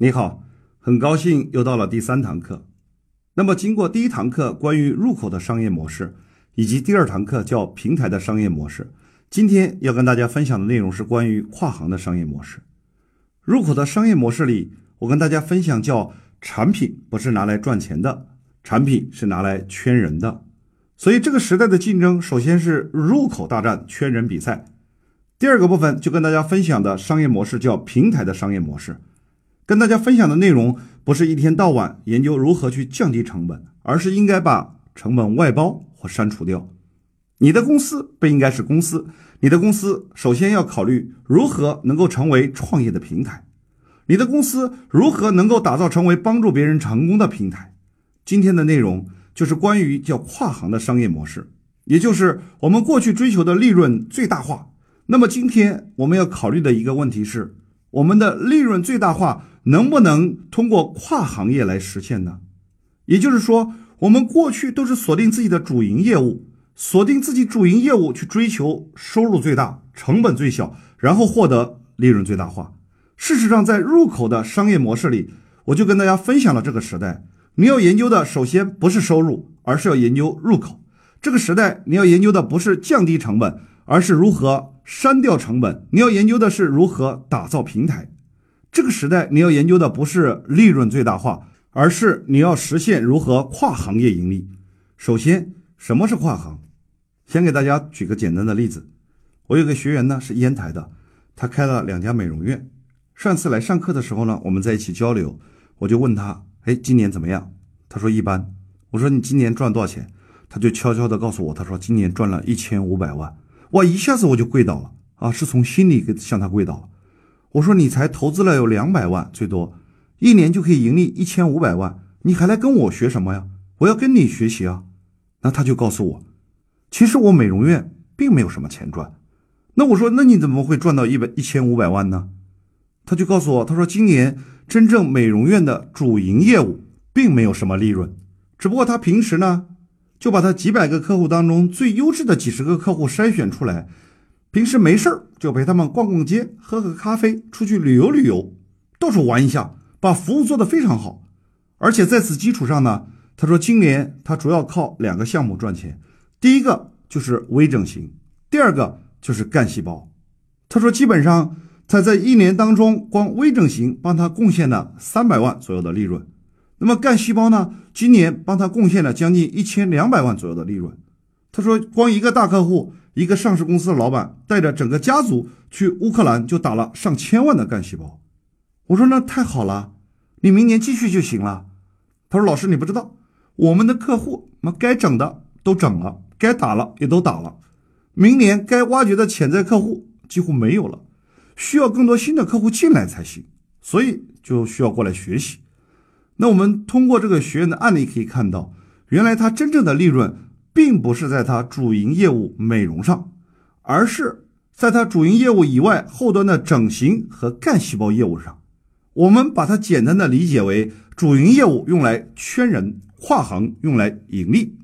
你好，很高兴又到了第三堂课。那么，经过第一堂课关于入口的商业模式，以及第二堂课叫平台的商业模式，今天要跟大家分享的内容是关于跨行的商业模式。入口的商业模式里，我跟大家分享叫产品不是拿来赚钱的，产品是拿来圈人的。所以，这个时代的竞争首先是入口大战、圈人比赛。第二个部分就跟大家分享的商业模式叫平台的商业模式，跟大家分享的内容不是一天到晚研究如何去降低成本，而是应该把成本外包或删除掉。你的公司不应该是公司，你的公司首先要考虑如何能够成为创业的平台，你的公司如何能够打造成为帮助别人成功的平台。今天的内容就是关于叫跨行的商业模式，也就是我们过去追求的利润最大化。那么今天我们要考虑的一个问题是，我们的利润最大化能不能通过跨行业来实现呢？也就是说，我们过去都是锁定自己的主营业务，锁定自己主营业务去追求收入最大、成本最小，然后获得利润最大化。事实上，在入口的商业模式里，我就跟大家分享了这个时代，你要研究的首先不是收入，而是要研究入口。这个时代你要研究的不是降低成本，而是如何。删掉成本，你要研究的是如何打造平台。这个时代，你要研究的不是利润最大化，而是你要实现如何跨行业盈利。首先，什么是跨行？先给大家举个简单的例子。我有个学员呢是烟台的，他开了两家美容院。上次来上课的时候呢，我们在一起交流，我就问他：“哎，今年怎么样？”他说：“一般。”我说：“你今年赚多少钱？”他就悄悄地告诉我：“他说今年赚了一千五百万。”哇！一下子我就跪倒了啊，是从心里给向他跪倒了。我说：“你才投资了有两百万，最多一年就可以盈利一千五百万，你还来跟我学什么呀？我要跟你学习啊！”那他就告诉我：“其实我美容院并没有什么钱赚。”那我说：“那你怎么会赚到一百一千五百万呢？”他就告诉我：“他说今年真正美容院的主营业务并没有什么利润，只不过他平时呢。”就把他几百个客户当中最优质的几十个客户筛选出来，平时没事儿就陪他们逛逛街、喝喝咖啡、出去旅游旅游，到处玩一下，把服务做得非常好。而且在此基础上呢，他说今年他主要靠两个项目赚钱，第一个就是微整形，第二个就是干细胞。他说基本上他在一年当中光微整形帮他贡献了三百万左右的利润。那么干细胞呢？今年帮他贡献了将近一千两百万左右的利润。他说，光一个大客户，一个上市公司的老板带着整个家族去乌克兰就打了上千万的干细胞。我说那太好了，你明年继续就行了。他说老师你不知道，我们的客户那该整的都整了，该打了也都打了，明年该挖掘的潜在客户几乎没有了，需要更多新的客户进来才行，所以就需要过来学习。那我们通过这个学员的案例可以看到，原来他真正的利润并不是在他主营业务美容上，而是在他主营业务以外后端的整形和干细胞业务上。我们把它简单的理解为主营业务用来圈人，跨行用来盈利。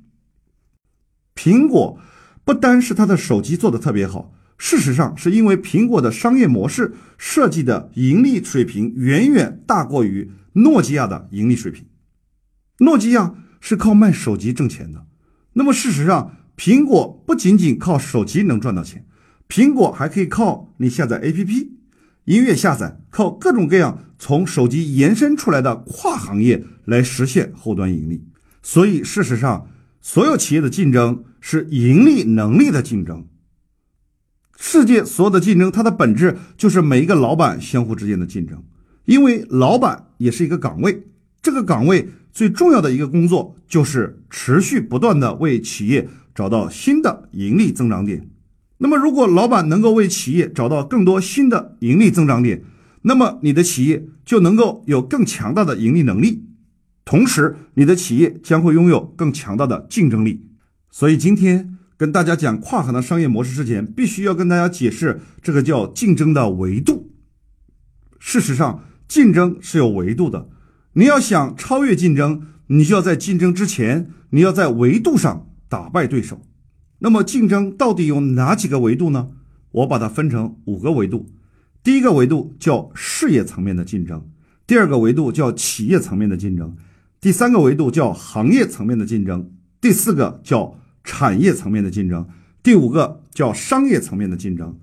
苹果不单是它的手机做的特别好，事实上是因为苹果的商业模式设计的盈利水平远远大过于。诺基亚的盈利水平，诺基亚是靠卖手机挣钱的。那么事实上，苹果不仅仅靠手机能赚到钱，苹果还可以靠你下载 APP、音乐下载，靠各种各样从手机延伸出来的跨行业来实现后端盈利。所以事实上，所有企业的竞争是盈利能力的竞争。世界所有的竞争，它的本质就是每一个老板相互之间的竞争。因为老板也是一个岗位，这个岗位最重要的一个工作就是持续不断的为企业找到新的盈利增长点。那么，如果老板能够为企业找到更多新的盈利增长点，那么你的企业就能够有更强大的盈利能力，同时你的企业将会拥有更强大的竞争力。所以，今天跟大家讲跨行的商业模式之前，必须要跟大家解释这个叫竞争的维度。事实上，竞争是有维度的，你要想超越竞争，你就要在竞争之前，你要在维度上打败对手。那么竞争到底有哪几个维度呢？我把它分成五个维度。第一个维度叫事业层面的竞争，第二个维度叫企业层面的竞争，第三个维度叫行业层面的竞争，第四个叫产业层面的竞争，第五个叫商业层面的竞争。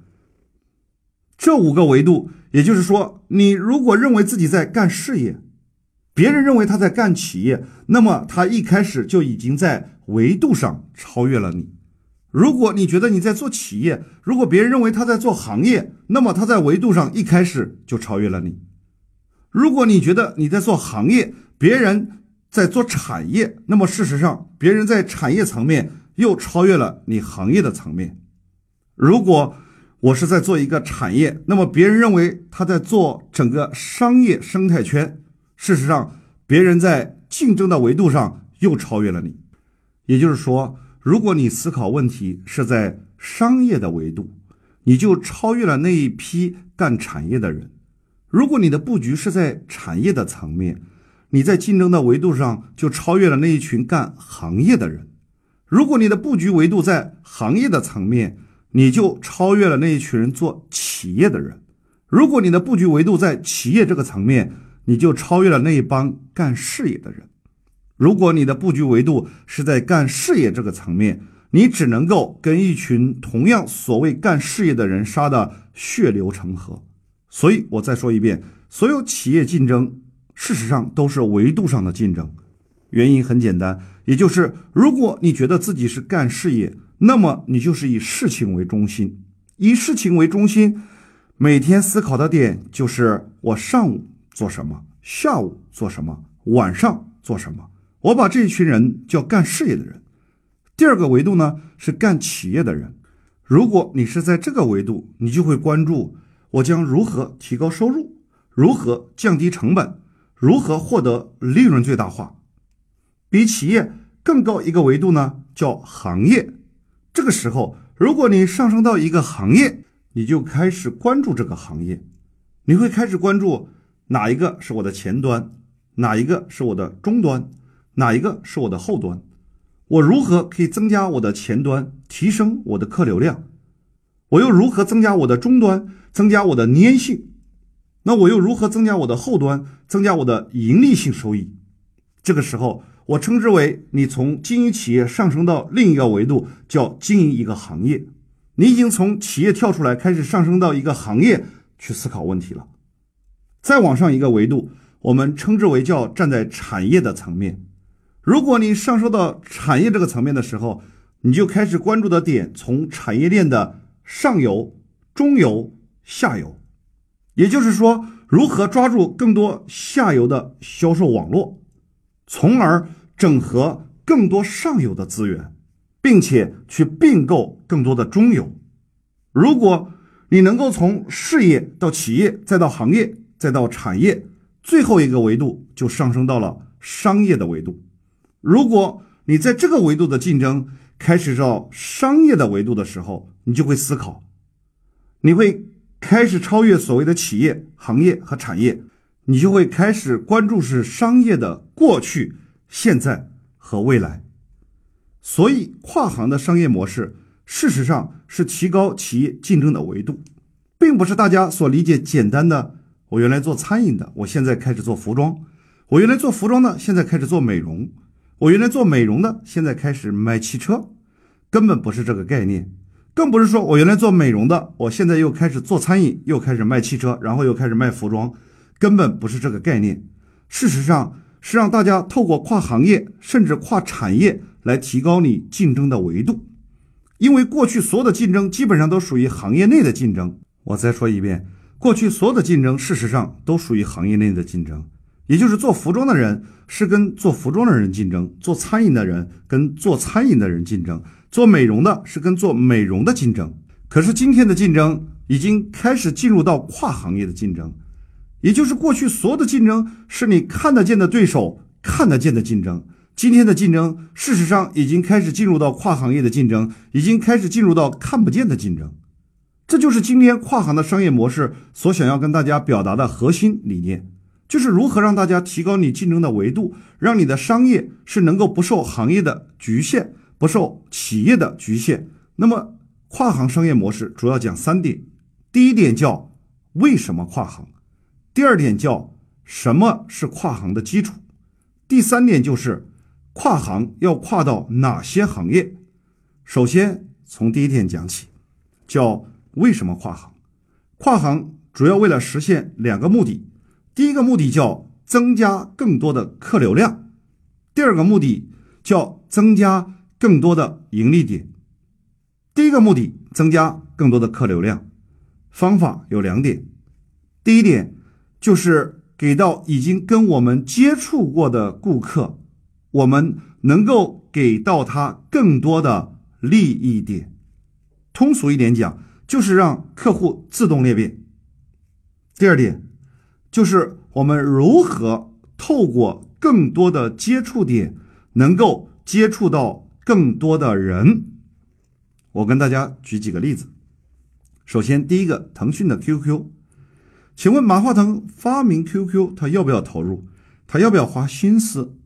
这五个维度，也就是说，你如果认为自己在干事业，别人认为他在干企业，那么他一开始就已经在维度上超越了你。如果你觉得你在做企业，如果别人认为他在做行业，那么他在维度上一开始就超越了你。如果你觉得你在做行业，别人在做产业，那么事实上别人在产业层面又超越了你行业的层面。如果我是在做一个产业，那么别人认为他在做整个商业生态圈。事实上，别人在竞争的维度上又超越了你。也就是说，如果你思考问题是在商业的维度，你就超越了那一批干产业的人；如果你的布局是在产业的层面，你在竞争的维度上就超越了那一群干行业的人；如果你的布局维度在行业的层面，你就超越了那一群人做企业的人；如果你的布局维度在企业这个层面，你就超越了那一帮干事业的人。如果你的布局维度是在干事业这个层面，你只能够跟一群同样所谓干事业的人杀的血流成河。所以我再说一遍，所有企业竞争事实上都是维度上的竞争。原因很简单，也就是如果你觉得自己是干事业，那么你就是以事情为中心，以事情为中心，每天思考的点就是我上午。做什么？下午做什么？晚上做什么？我把这一群人叫干事业的人。第二个维度呢是干企业的人。如果你是在这个维度，你就会关注我将如何提高收入，如何降低成本，如何获得利润最大化。比企业更高一个维度呢叫行业。这个时候，如果你上升到一个行业，你就开始关注这个行业，你会开始关注。哪一个是我的前端？哪一个是我的终端？哪一个是我的后端？我如何可以增加我的前端，提升我的客流量？我又如何增加我的终端，增加我的粘性？那我又如何增加我的后端，增加我的盈利性收益？这个时候，我称之为你从经营企业上升到另一个维度，叫经营一个行业。你已经从企业跳出来，开始上升到一个行业去思考问题了。再往上一个维度，我们称之为叫站在产业的层面。如果你上升到产业这个层面的时候，你就开始关注的点从产业链的上游、中游、下游，也就是说，如何抓住更多下游的销售网络，从而整合更多上游的资源，并且去并购更多的中游。如果你能够从事业到企业再到行业，再到产业，最后一个维度就上升到了商业的维度。如果你在这个维度的竞争开始到商业的维度的时候，你就会思考，你会开始超越所谓的企业、行业和产业，你就会开始关注是商业的过去、现在和未来。所以，跨行的商业模式事实上是提高企业竞争的维度，并不是大家所理解简单的。我原来做餐饮的，我现在开始做服装；我原来做服装的，现在开始做美容；我原来做美容的，现在开始卖汽车，根本不是这个概念，更不是说我原来做美容的，我现在又开始做餐饮，又开始卖汽车，然后又开始卖服装，根本不是这个概念。事实上是让大家透过跨行业甚至跨产业来提高你竞争的维度，因为过去所有的竞争基本上都属于行业内的竞争。我再说一遍。过去所有的竞争，事实上都属于行业内的竞争，也就是做服装的人是跟做服装的人竞争，做餐饮的人跟做餐饮的人竞争，做美容的是跟做美容的竞争。可是今天的竞争已经开始进入到跨行业的竞争，也就是过去所有的竞争是你看得见的对手看得见的竞争，今天的竞争事实上已经开始进入到跨行业的竞争，已经开始进入到看不见的竞争。这就是今天跨行的商业模式所想要跟大家表达的核心理念，就是如何让大家提高你竞争的维度，让你的商业是能够不受行业的局限，不受企业的局限。那么，跨行商业模式主要讲三点：第一点叫为什么跨行；第二点叫什么是跨行的基础。第三点就是跨行要跨到哪些行业。首先从第一点讲起，叫为什么跨行？跨行主要为了实现两个目的，第一个目的叫增加更多的客流量，第二个目的叫增加更多的盈利点。第一个目的增加更多的客流量，方法有两点，第一点就是给到已经跟我们接触过的顾客，我们能够给到他更多的利益点。通俗一点讲，就是让客户自动裂变。第二点就是我们如何透过更多的接触点，能够接触到更多的人。我跟大家举几个例子。首先，第一个，腾讯的 QQ，请问马化腾发明 QQ，他要不要投入？他要不要花心思？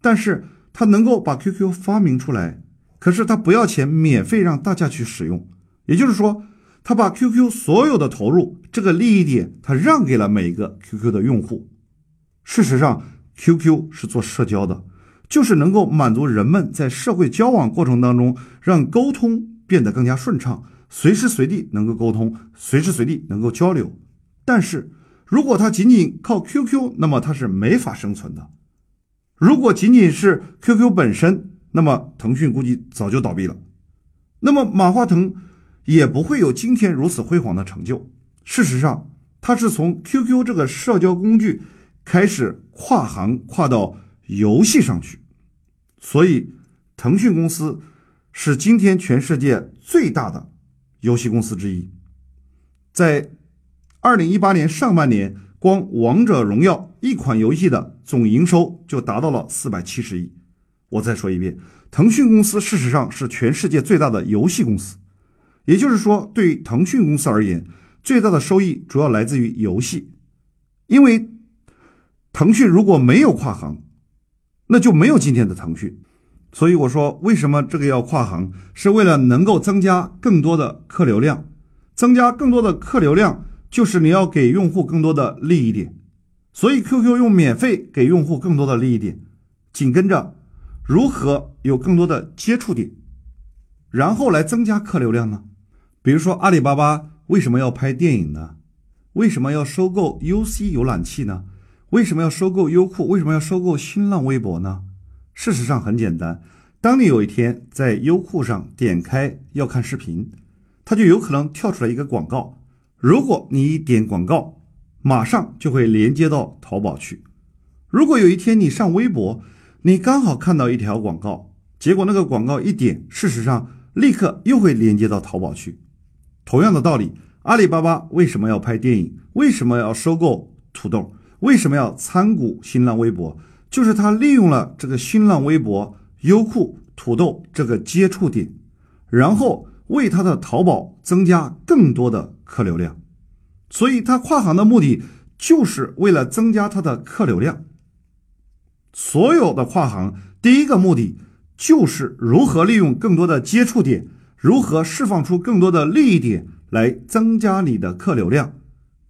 但是他能够把 QQ 发明出来，可是他不要钱，免费让大家去使用。也就是说，他把 QQ 所有的投入这个利益点，他让给了每一个 QQ 的用户。事实上，QQ 是做社交的，就是能够满足人们在社会交往过程当中让沟通。变得更加顺畅，随时随地能够沟通，随时随地能够交流。但是，如果它仅仅靠 QQ，那么它是没法生存的。如果仅仅是 QQ 本身，那么腾讯估计早就倒闭了。那么马化腾也不会有今天如此辉煌的成就。事实上，他是从 QQ 这个社交工具开始跨行跨到游戏上去，所以腾讯公司。是今天全世界最大的游戏公司之一，在二零一八年上半年，光《王者荣耀》一款游戏的总营收就达到了四百七十亿。我再说一遍，腾讯公司事实上是全世界最大的游戏公司，也就是说，对于腾讯公司而言，最大的收益主要来自于游戏。因为腾讯如果没有跨行，那就没有今天的腾讯。所以我说，为什么这个要跨行？是为了能够增加更多的客流量，增加更多的客流量，就是你要给用户更多的利益点。所以 QQ 用免费给用户更多的利益点，紧跟着如何有更多的接触点，然后来增加客流量呢？比如说阿里巴巴为什么要拍电影呢？为什么要收购 UC 浏览器呢？为什么要收购优酷？为什么要收购新浪微博呢？事实上很简单，当你有一天在优酷上点开要看视频，它就有可能跳出来一个广告。如果你一点广告，马上就会连接到淘宝去。如果有一天你上微博，你刚好看到一条广告，结果那个广告一点，事实上立刻又会连接到淘宝去。同样的道理，阿里巴巴为什么要拍电影？为什么要收购土豆？为什么要参股新浪微博？就是他利用了这个新浪微博、优酷、土豆这个接触点，然后为他的淘宝增加更多的客流量，所以他跨行的目的就是为了增加他的客流量。所有的跨行第一个目的就是如何利用更多的接触点，如何释放出更多的利益点来增加你的客流量。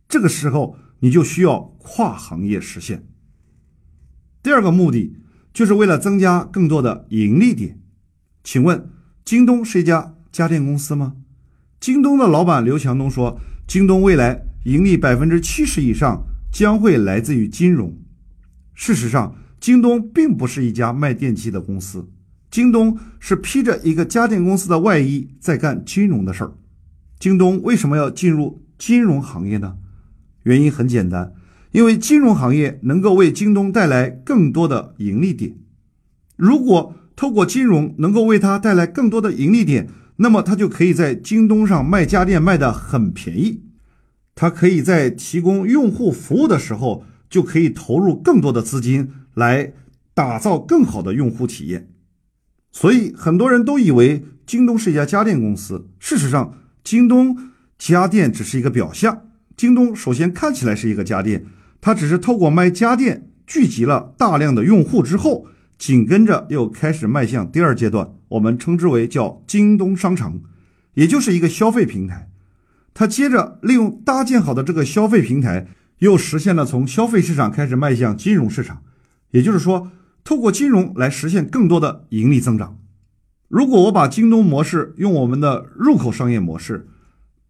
这个时候你就需要跨行业实现。第二个目的就是为了增加更多的盈利点。请问，京东是一家家电公司吗？京东的老板刘强东说，京东未来盈利百分之七十以上将会来自于金融。事实上，京东并不是一家卖电器的公司，京东是披着一个家电公司的外衣在干金融的事儿。京东为什么要进入金融行业呢？原因很简单。因为金融行业能够为京东带来更多的盈利点，如果透过金融能够为它带来更多的盈利点，那么它就可以在京东上卖家电卖的很便宜，它可以在提供用户服务的时候就可以投入更多的资金来打造更好的用户体验。所以很多人都以为京东是一家家电公司，事实上，京东家电只是一个表象。京东首先看起来是一个家电。它只是透过卖家电聚集了大量的用户之后，紧跟着又开始迈向第二阶段，我们称之为叫京东商城，也就是一个消费平台。它接着利用搭建好的这个消费平台，又实现了从消费市场开始迈向金融市场，也就是说，透过金融来实现更多的盈利增长。如果我把京东模式用我们的入口商业模式、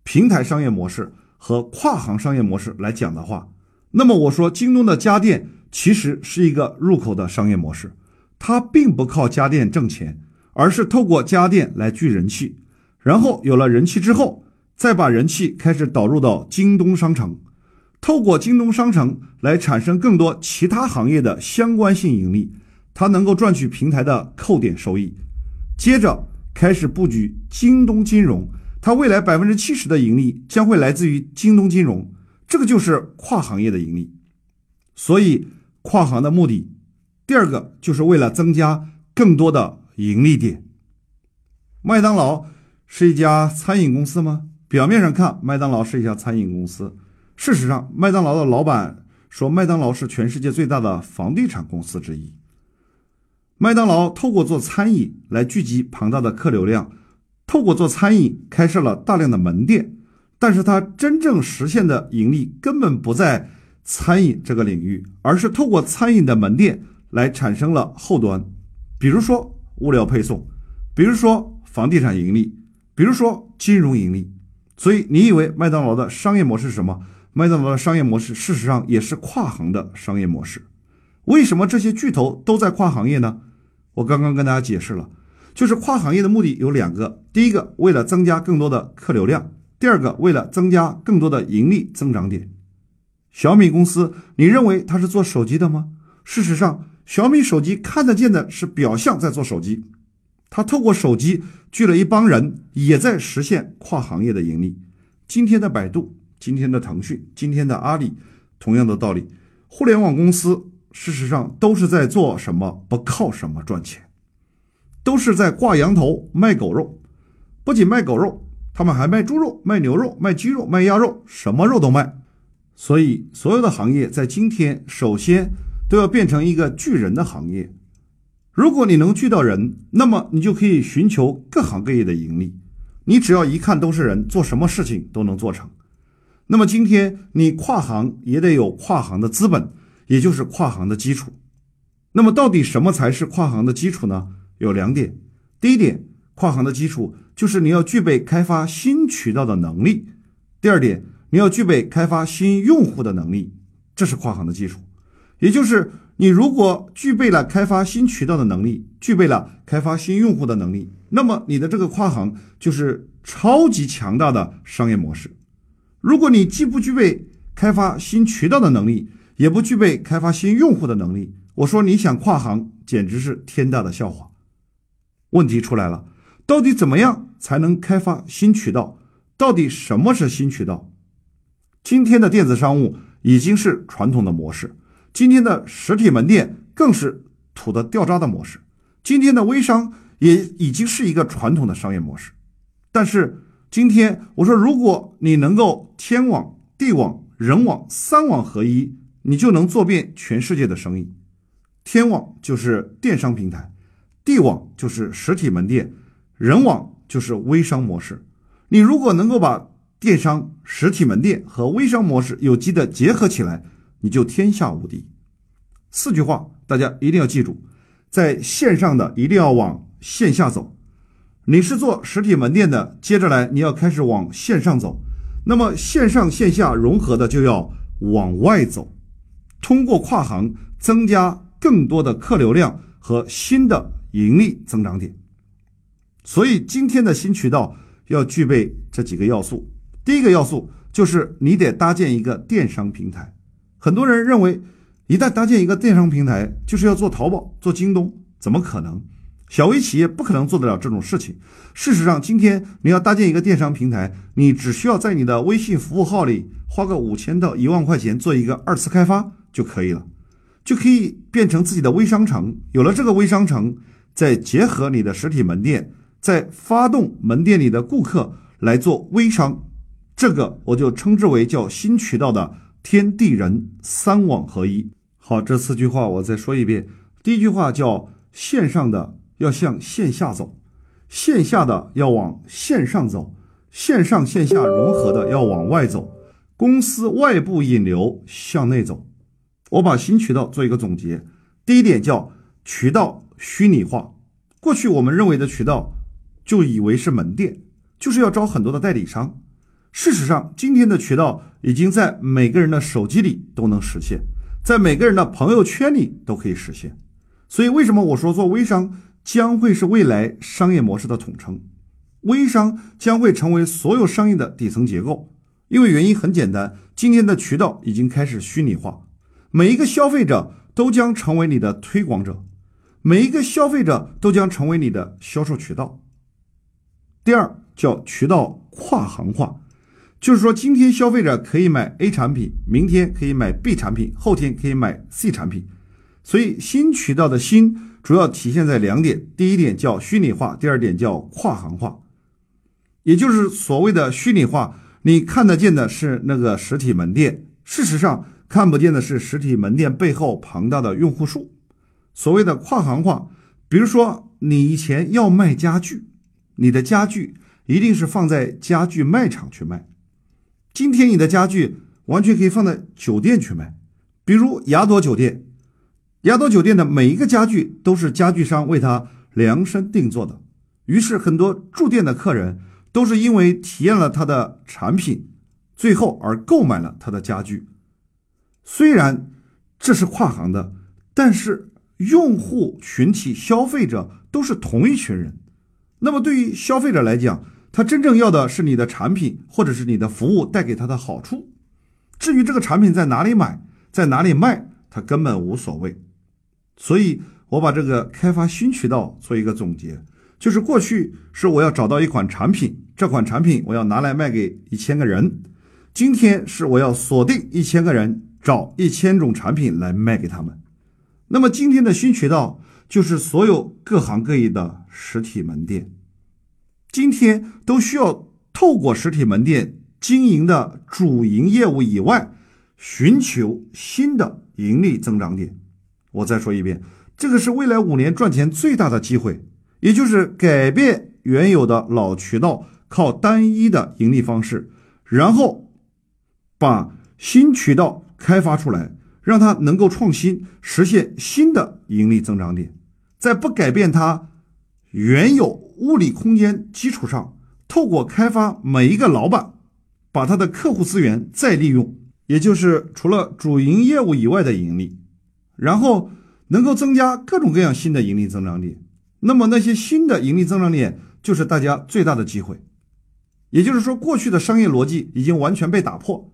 平台商业模式和跨行商业模式来讲的话，那么我说京东的家电其实是一个入口的商业模式，它并不靠家电挣钱，而是透过家电来聚人气，然后有了人气之后，再把人气开始导入到京东商城。透过京东商城来产生更多其他行业的相关性盈利，它能够赚取平台的扣点收益。接着开始布局京东金融，它未来百分之七十的盈利将会来自于京东金融，这个就是跨行业的盈利。所以跨行的目的，第二个就是为了增加更多的盈利点。麦当劳是一家餐饮公司吗？表面上看，麦当劳是一家餐饮公司。事实上，麦当劳的老板说，麦当劳是全世界最大的房地产公司之一。麦当劳透过做餐饮来聚集庞大的客流量，透过做餐饮开设了大量的门店，但是它真正实现的盈利根本不在餐饮这个领域，而是透过餐饮的门店来产生了后端，比如说物料配送，比如说房地产盈利，比如说金融盈利。所以你以为麦当劳的商业模式是什么？麦当劳的商业模式，事实上也是跨行的商业模式。为什么这些巨头都在跨行业呢？我刚刚跟大家解释了，就是跨行业的目的有两个：第一个，为了增加更多的客流量；第二个，为了增加更多的盈利增长点。小米公司，你认为它是做手机的吗？事实上，小米手机看得见的是表象在做手机，它透过手机聚了一帮人，也在实现跨行业的盈利。今天的百度。今天的腾讯，今天的阿里，同样的道理，互联网公司事实上都是在做什么？不靠什么赚钱，都是在挂羊头卖狗肉。不仅卖狗肉，他们还卖猪肉、卖牛肉、卖鸡肉、卖鸭肉，什么肉都卖。所以，所有的行业在今天，首先都要变成一个聚人的行业。如果你能聚到人，那么你就可以寻求各行各业的盈利。你只要一看都是人，做什么事情都能做成。那么今天你跨行也得有跨行的资本，也就是跨行的基础。那么到底什么才是跨行的基础呢？有两点。第一点，跨行的基础就是你要具备开发新渠道的能力；第二点，你要具备开发新用户的能力，这是跨行的基础。也就是你如果具备了开发新渠道的能力，具备了开发新用户的能力，那么你的这个跨行就是超级强大的商业模式。如果你既不具备开发新渠道的能力，也不具备开发新用户的能力，我说你想跨行简直是天大的笑话。问题出来了，到底怎么样才能开发新渠道？到底什么是新渠道？今天的电子商务已经是传统的模式，今天的实体门店更是土的掉渣的模式，今天的微商也已经是一个传统的商业模式，但是。今天我说，如果你能够天网、地网、人网三网合一，你就能做遍全世界的生意。天网就是电商平台，地网就是实体门店，人网就是微商模式。你如果能够把电商、实体门店和微商模式有机的结合起来，你就天下无敌。四句话大家一定要记住：在线上的一定要往线下走。你是做实体门店的，接着来你要开始往线上走，那么线上线下融合的就要往外走，通过跨行增加更多的客流量和新的盈利增长点。所以今天的新渠道要具备这几个要素。第一个要素就是你得搭建一个电商平台。很多人认为，一旦搭建一个电商平台，就是要做淘宝、做京东，怎么可能？小微企业不可能做得了这种事情。事实上，今天你要搭建一个电商平台，你只需要在你的微信服务号里花个五千到一万块钱做一个二次开发就可以了，就可以变成自己的微商城。有了这个微商城，再结合你的实体门店，再发动门店里的顾客来做微商，这个我就称之为叫新渠道的天地人三网合一。好，这四句话我再说一遍。第一句话叫线上的。要向线下走，线下的要往线上走，线上线下融合的要往外走，公司外部引流向内走。我把新渠道做一个总结。第一点叫渠道虚拟化。过去我们认为的渠道，就以为是门店，就是要招很多的代理商。事实上，今天的渠道已经在每个人的手机里都能实现，在每个人的朋友圈里都可以实现。所以，为什么我说做微商将会是未来商业模式的统称？微商将会成为所有商业的底层结构，因为原因很简单，今天的渠道已经开始虚拟化，每一个消费者都将成为你的推广者，每一个消费者都将成为你的销售渠道。第二叫渠道跨行化，就是说今天消费者可以买 A 产品，明天可以买 B 产品，后天可以买 C 产品，所以新渠道的新主要体现在两点，第一点叫虚拟化，第二点叫跨行化。也就是所谓的虚拟化，你看得见的是那个实体门店，事实上看不见的是实体门店背后庞大的用户数。所谓的跨行化，比如说你以前要卖家具，你的家具一定是放在家具卖场去卖，今天你的家具完全可以放在酒店去卖，比如雅朵酒店，雅朵酒店的每一个家具都是家具商为他量身定做的，于是很多住店的客人。都是因为体验了他的产品，最后而购买了他的家具。虽然这是跨行的，但是用户群体、消费者都是同一群人。那么对于消费者来讲，他真正要的是你的产品或者是你的服务带给他的好处。至于这个产品在哪里买，在哪里卖，他根本无所谓。所以我把这个开发新渠道做一个总结。就是过去是我要找到一款产品，这款产品我要拿来卖给一千个人。今天是我要锁定一千个人，找一千种产品来卖给他们。那么今天的新渠道就是所有各行各业的实体门店，今天都需要透过实体门店经营的主营业务以外，寻求新的盈利增长点。我再说一遍，这个是未来五年赚钱最大的机会。也就是改变原有的老渠道，靠单一的盈利方式，然后把新渠道开发出来，让它能够创新，实现新的盈利增长点，在不改变它原有物理空间基础上，透过开发每一个老板把他的客户资源再利用，也就是除了主营业务以外的盈利，然后能够增加各种各样新的盈利增长点。那么那些新的盈利增长点就是大家最大的机会，也就是说，过去的商业逻辑已经完全被打破。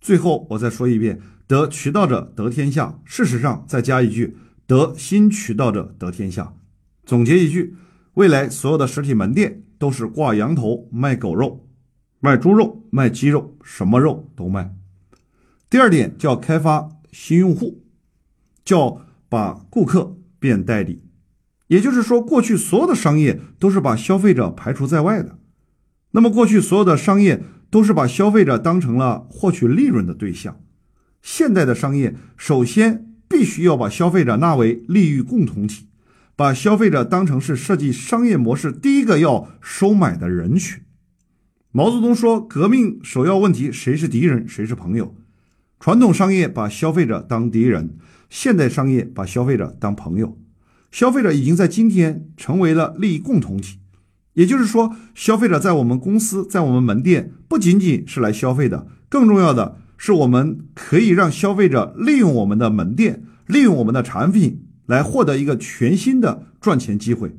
最后我再说一遍：得渠道者得天下。事实上，再加一句：得新渠道者得天下。总结一句：未来所有的实体门店都是挂羊头卖狗肉，卖猪肉卖鸡肉，什么肉都卖。第二点叫开发新用户，叫把顾客变代理。也就是说，过去所有的商业都是把消费者排除在外的。那么，过去所有的商业都是把消费者当成了获取利润的对象。现代的商业首先必须要把消费者纳为利益共同体，把消费者当成是设计商业模式第一个要收买的人群。毛泽东说：“革命首要问题，谁是敌人，谁是朋友？”传统商业把消费者当敌人，现代商业把消费者当朋友。消费者已经在今天成为了利益共同体，也就是说，消费者在我们公司、在我们门店不仅仅是来消费的，更重要的是，我们可以让消费者利用我们的门店、利用我们的产品来获得一个全新的赚钱机会，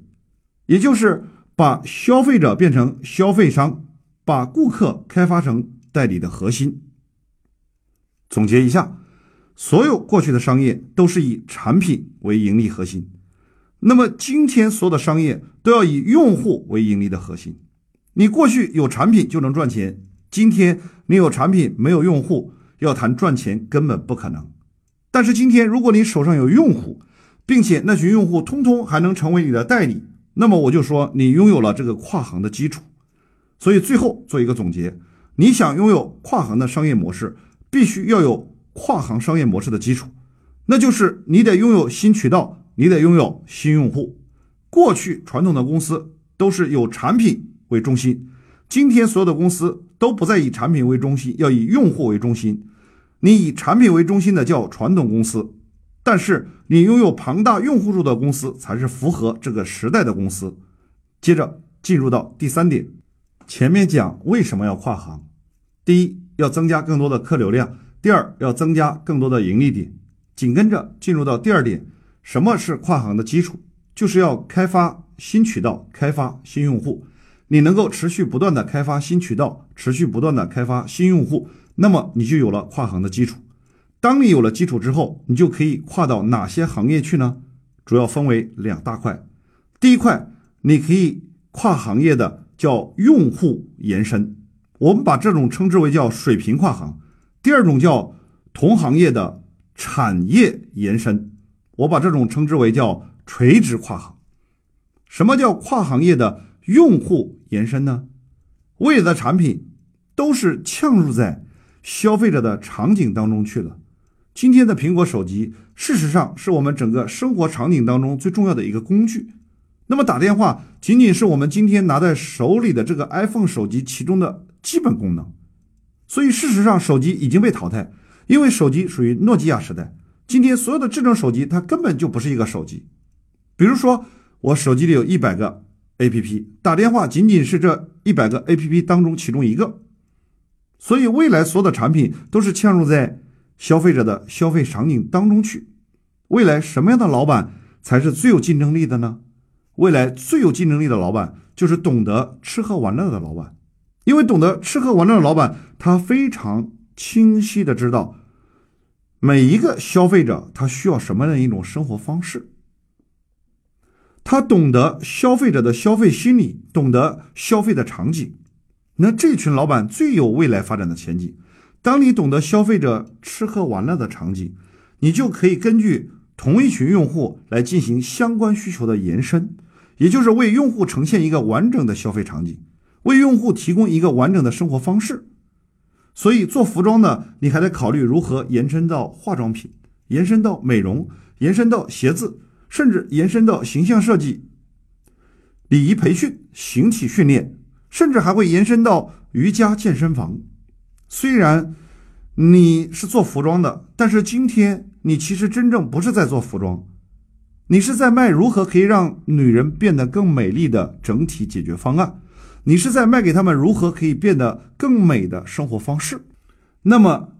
也就是把消费者变成消费商，把顾客开发成代理的核心。总结一下，所有过去的商业都是以产品为盈利核心。那么今天所有的商业都要以用户为盈利的核心。你过去有产品就能赚钱，今天你有产品没有用户，要谈赚钱根本不可能。但是今天如果你手上有用户，并且那群用户通通还能成为你的代理，那么我就说你拥有了这个跨行的基础。所以最后做一个总结：你想拥有跨行的商业模式，必须要有跨行商业模式的基础，那就是你得拥有新渠道。你得拥有新用户。过去传统的公司都是有产品为中心，今天所有的公司都。不再以产品为中心，要以用户为中心。你以产品为中心的叫传统公司，但是你拥有庞大用户数的公司才是符合这个时代的公司。接着进入到第三点，前面讲为什么要跨行，第一要增加更多的客流量，第二要增加更多的盈利点。紧跟着进入到第二点，什么是跨行的基础？就是要开发新渠道，开发新用户。你能够持续不断的开发新渠道，持续不断的开发新用户，那么你就有了跨行的基础。当你有了基础之后，你就可以跨到哪些行业去呢？主要分为两大块。第一块，你可以跨行业的叫用户延伸，我们把这种称之为叫水平跨行。第二种叫同行业的产业延伸，我把这种称之为叫垂直跨行。什么叫跨行业的？用户延伸呢？未来的产品都是嵌入在消费者的场景当中去了。今天的苹果手机，事实上是我们整个生活场景当中最重要的一个工具。那么打电话仅仅是我们今天拿在手里的这个 iPhone 手机其中的基本功能。所以事实上，手机已经被淘汰，因为手机属于诺基亚时代。今天所有的智能手机它根本就不是一个手机。比如说，我手机里有一百个。A P P 打电话仅仅是这一百个 A P P 当中其中一个，所以未来所有的产品都是嵌入在消费者的消费场景当中去。未来什么样的老板才是最有竞争力的呢？未来最有竞争力的老板就是懂得吃喝玩乐的老板，因为懂得吃喝玩乐的老板，他非常清晰的知道每一个消费者他需要什么样的一种生活方式。他懂得消费者的消费心理，懂得消费的场景，那这群老板最有未来发展的前景。当你懂得消费者吃喝玩乐的场景，你就可以根据同一群用户来进行相关需求的延伸，也就是为用户呈现一个完整的消费场景，为用户提供一个完整的生活方式。所以做服装呢，你还得考虑如何延伸到化妆品，延伸到美容，延伸到鞋子。甚至延伸到形象设计、礼仪培训、形体训练，甚至还会延伸到瑜伽健身房。虽然你是做服装的，但是今天你其实真正不是在做服装，你是在卖如何可以让女人变得更美丽的整体解决方案，你是在卖给他们如何可以变得更美的生活方式。那么，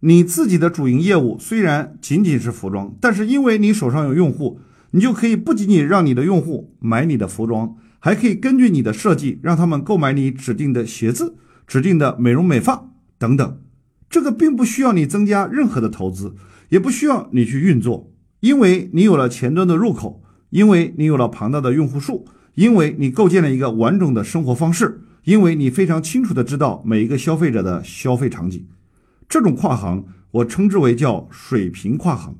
你自己的主营业务虽然仅仅是服装，但是因为你手上有用户。你就可以不仅仅让你的用户买你的服装，还可以根据你的设计，让他们购买你指定的鞋子、指定的美容美发等等。这个并不需要你增加任何的投资，也不需要你去运作，因为你有了前端的入口，因为你有了庞大的用户数，因为你构建了一个完整的生活方式，因为你非常清楚的知道每一个消费者的消费场景。这种跨行，我称之为叫水平跨行，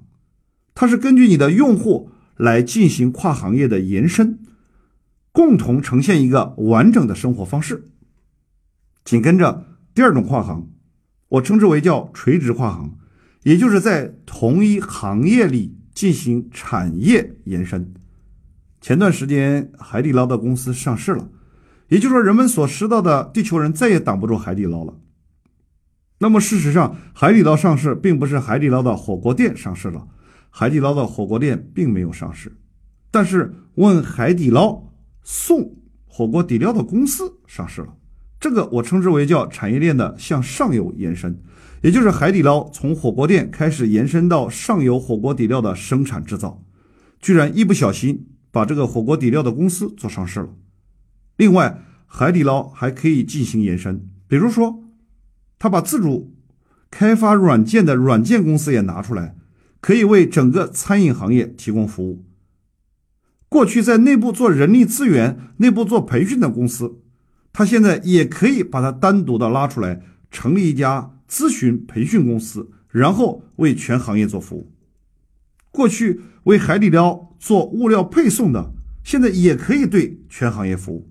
它是根据你的用户。来进行跨行业的延伸，共同呈现一个完整的生活方式。紧跟着第二种跨行，我称之为叫垂直跨行，也就是在同一行业里进行产业延伸。前段时间海底捞的公司上市了，也就是说人们所知道的地球人再也挡不住海底捞了。那么事实上，海底捞上市并不是海底捞的火锅店上市了。海底捞的火锅店并没有上市，但是问海底捞送火锅底料的公司上市了。这个我称之为叫产业链的向上游延伸，也就是海底捞从火锅店开始延伸到上游火锅底料的生产制造，居然一不小心把这个火锅底料的公司做上市了。另外，海底捞还可以进行延伸，比如说，他把自主开发软件的软件公司也拿出来。可以为整个餐饮行业提供服务。过去在内部做人力资源、内部做培训的公司，他现在也可以把它单独的拉出来，成立一家咨询培训公司，然后为全行业做服务。过去为海底捞做物料配送的，现在也可以对全行业服务。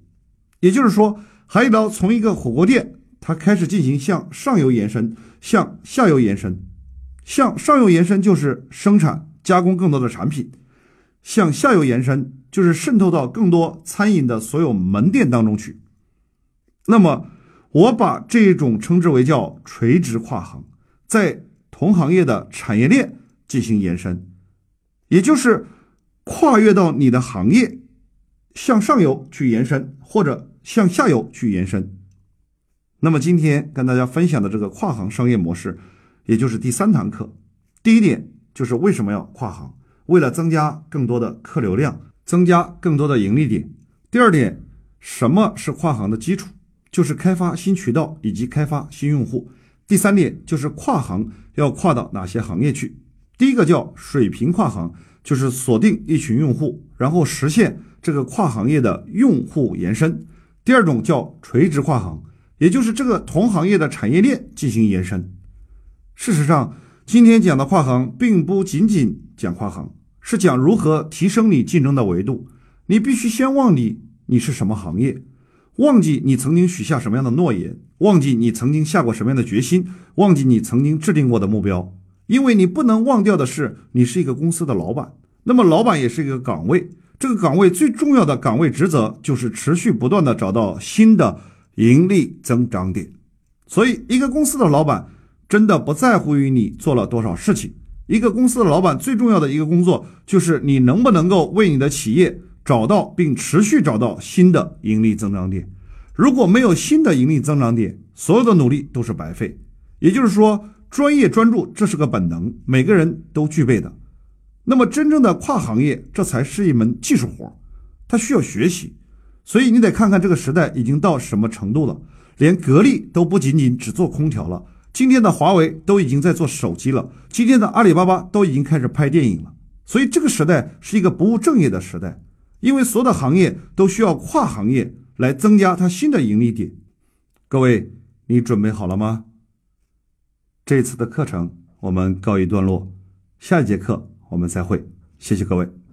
也就是说，海底捞从一个火锅店，它开始进行向上游延伸，向下游延伸。向上游延伸就是生产加工更多的产品，向下游延伸就是渗透到更多餐饮的所有门店当中去。那么，我把这种称之为叫垂直跨行，在同行业的产业链进行延伸，也就是跨越到你的行业向上游去延伸，或者向下游去延伸。那么今天跟大家分享的这个跨行商业模式，也就是第三堂课。第一点就是为什么要跨行？为了增加更多的客流量，增加更多的盈利点。第二点，什么是跨行的基础？就是开发新渠道以及开发新用户。第三点就是跨行要跨到哪些行业去？第一个叫水平跨行，就是锁定一群用户，然后实现这个跨行业的用户延伸。第二种叫垂直跨行。也就是这个同行业的产业链进行延伸。事实上，今天讲的跨行并不仅仅讲跨行，是讲如何提升你竞争的维度。你必须先忘你你是什么行业，忘记你曾经许下什么样的诺言，忘记你曾经下过什么样的决心，忘记你曾经制定过的目标。因为你不能忘掉的是，你是一个公司的老板。那么，老板也是一个岗位，这个岗位最重要的岗位职责就是持续不断的找到新的。盈利增长点，所以一个公司的老板真的不在乎于你做了多少事情。一个公司的老板最重要的一个工作就是你能不能够为你的企业找到并持续找到新的盈利增长点。如果没有新的盈利增长点，所有的努力都是白费。也就是说，专业专注这是个本能，每个人都具备的。那么，真正的跨行业，这才是一门技术活，它需要学习。所以你得看看这个时代已经到什么程度了，连格力都不仅仅只做空调了，今天的华为都已经在做手机了，今天的阿里巴巴都已经开始拍电影了。所以这个时代是一个不务正业的时代，因为所有的行业都需要跨行业来增加它新的盈利点。各位，你准备好了吗？这次的课程我们告一段落，下一节课我们再会，谢谢各位。